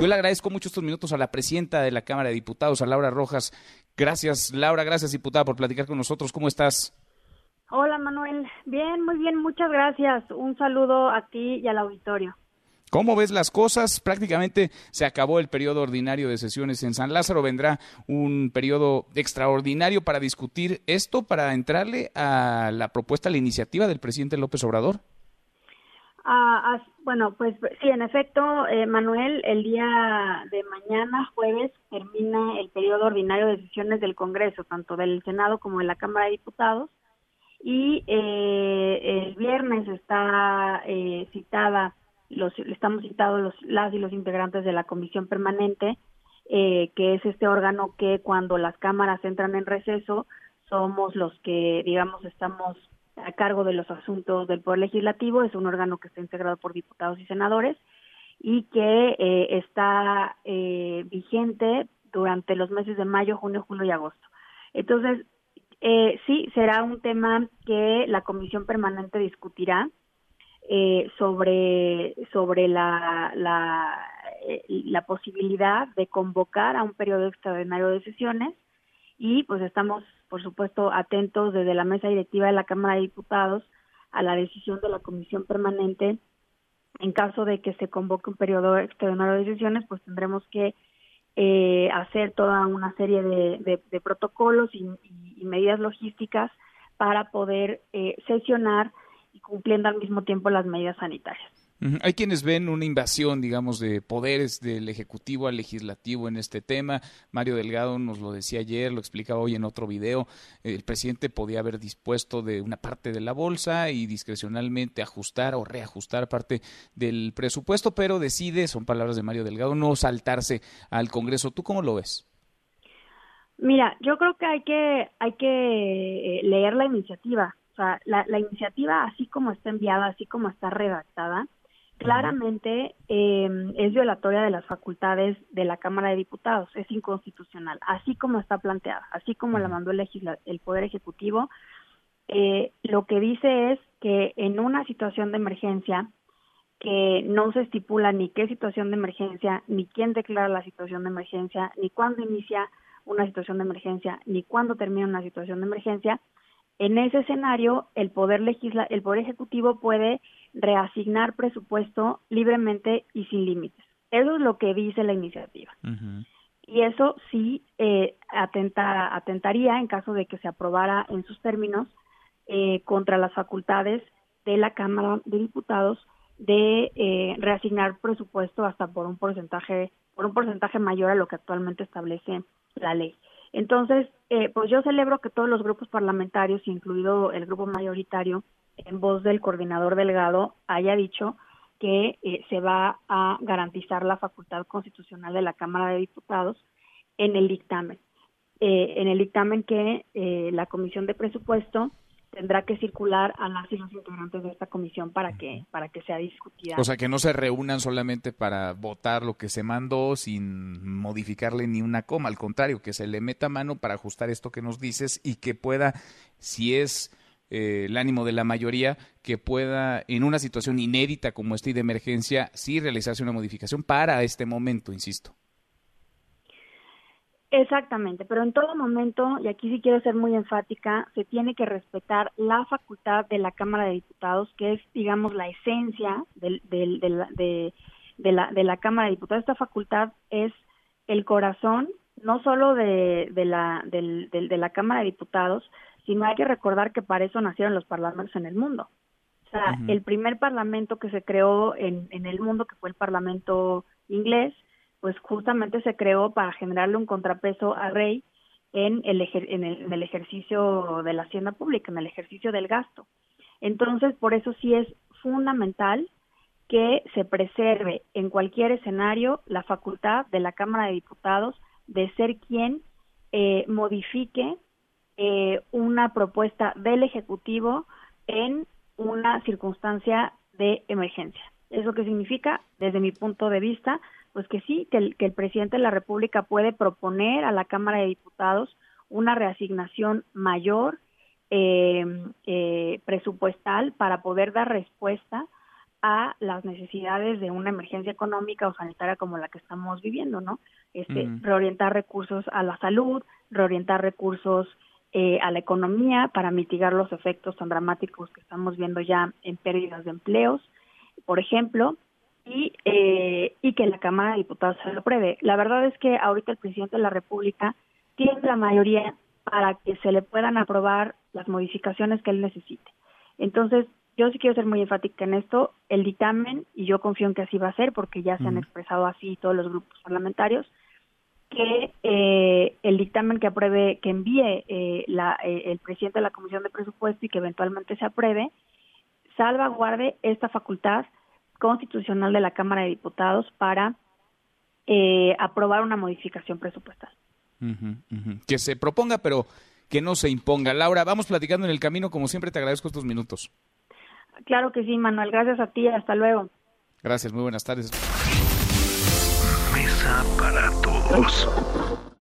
Yo le agradezco mucho estos minutos a la presidenta de la Cámara de Diputados, a Laura Rojas. Gracias, Laura, gracias, diputada, por platicar con nosotros. ¿Cómo estás? Hola, Manuel. Bien, muy bien, muchas gracias. Un saludo a ti y al auditorio. ¿Cómo ves las cosas? Prácticamente se acabó el periodo ordinario de sesiones en San Lázaro. Vendrá un periodo extraordinario para discutir esto, para entrarle a la propuesta, a la iniciativa del presidente López Obrador. Ah, bueno, pues sí, en efecto, eh, Manuel, el día de mañana, jueves, termina el periodo ordinario de sesiones del Congreso, tanto del Senado como de la Cámara de Diputados. Y eh, el viernes está eh, citada, los, estamos citados los, las y los integrantes de la Comisión Permanente, que es este órgano que cuando las cámaras entran en receso, somos los que, digamos, estamos a cargo de los asuntos del Poder Legislativo, es un órgano que está integrado por diputados y senadores y que eh, está eh, vigente durante los meses de mayo, junio, julio y agosto. Entonces, eh, sí, será un tema que la Comisión Permanente discutirá eh, sobre, sobre la, la, la posibilidad de convocar a un periodo extraordinario de sesiones y pues estamos por supuesto, atentos desde la mesa directiva de la Cámara de Diputados a la decisión de la Comisión Permanente. En caso de que se convoque un periodo extraordinario de sesiones, pues tendremos que eh, hacer toda una serie de, protocolos y, medidas logísticas para poder eh, sesionar y cumpliendo al mismo tiempo las medidas sanitarias. Hay quienes ven una invasión, digamos, de poderes del Ejecutivo al Legislativo en este tema. Mario Delgado nos lo decía ayer, lo explicaba hoy en otro video. El presidente podía haber dispuesto de una parte de la bolsa y discrecionalmente ajustar o reajustar parte del presupuesto, pero decide, son palabras de Mario Delgado, no saltarse al Congreso. ¿Tú cómo lo ves? Mira, yo creo que hay que, hay que eh, leer la iniciativa. O sea, la, la iniciativa, así como está enviada, así como está redactada, claramente eh, es violatoria de las facultades de la Cámara de Diputados, es inconstitucional, así como está planteada, así como la mandó el, el Poder Ejecutivo. Eh, lo que dice es que en una situación de emergencia, que no se estipula ni qué situación de emergencia, ni quién declara la situación de emergencia, ni cuándo inicia una situación de emergencia, ni cuándo termina una situación de emergencia, en ese escenario el poder legisla el poder ejecutivo puede reasignar presupuesto libremente y sin límites. Eso es lo que dice la iniciativa. Y eso sí eh, atenta, atentaría, en caso de que se aprobara en sus términos, eh, contra las facultades de la Cámara de Diputados de eh, reasignar presupuesto hasta por un porcentaje por un porcentaje mayor a lo que actualmente establece la ley. Entonces, eh, pues yo celebro que todos los grupos parlamentarios, incluido el grupo mayoritario, en voz del coordinador Delgado haya dicho que eh, se va a garantizar la facultad constitucional de la Cámara de Diputados en el dictamen. Eh, en el dictamen que eh, la Comisión de Presupuesto tendrá que circular a las y los integrantes de esta comisión para que para que sea discutida. O sea, que no se reúnan solamente para votar lo que se mandó sin modificarle ni una coma, al contrario, que se le meta mano para ajustar esto que nos dices y que pueda, si es eh, el ánimo de la mayoría que pueda, en una situación inédita como esta y de emergencia, sí realizarse una modificación para este momento, insisto. Exactamente, pero en todo momento, y aquí sí quiero ser muy enfática, se tiene que respetar la facultad de la Cámara de Diputados, que es, digamos, la esencia del, del, de, la, de la Cámara de Diputados. Esta facultad es el corazón, no solo de, de, la, de la Cámara de Diputados, sino hay que recordar que para eso nacieron los parlamentos en el mundo. O sea, el primer parlamento que se creó en, en el mundo, que fue el parlamento inglés, pues justamente se creó para generarle un contrapeso al rey en el, en el, en el ejercicio de la hacienda pública, en el ejercicio del gasto. Entonces, por eso sí es fundamental que se preserve en cualquier escenario la facultad de la Cámara de Diputados de ser quien eh, modifique eh, una propuesta del Ejecutivo en una circunstancia de emergencia. ¿Eso qué significa? Desde mi punto de vista, pues que sí, que el, que el presidente de la República puede proponer a la Cámara de Diputados una reasignación mayor eh, eh, presupuestal para poder dar respuesta a las necesidades de una emergencia económica o sanitaria como la que estamos viviendo, ¿no? Este, reorientar recursos a la salud, reorientar recursos eh, a la economía para mitigar los efectos tan dramáticos que estamos viendo ya en pérdidas de empleos, por ejemplo, y, eh, y que la Cámara de Diputados se lo apruebe. La verdad es que ahorita el presidente de la República tiene la mayoría para que se le puedan aprobar las modificaciones que él necesite. Entonces, yo sí quiero ser muy enfática en esto. El dictamen, y yo confío en que así va a ser, porque ya se han expresado así todos los grupos parlamentarios, que eh, el dictamen que apruebe, que envíe eh, la, eh, el presidente de la Comisión de Presupuesto y que eventualmente se apruebe, salvaguarde esta facultad constitucional de la Cámara de Diputados para aprobar una modificación presupuestal. Que se proponga, pero que no se imponga. Laura, vamos platicando en el camino. Como siempre, te agradezco estos minutos. Claro que sí, Manuel. Gracias a ti. Hasta luego. Gracias. Muy buenas tardes. Mesa para todos.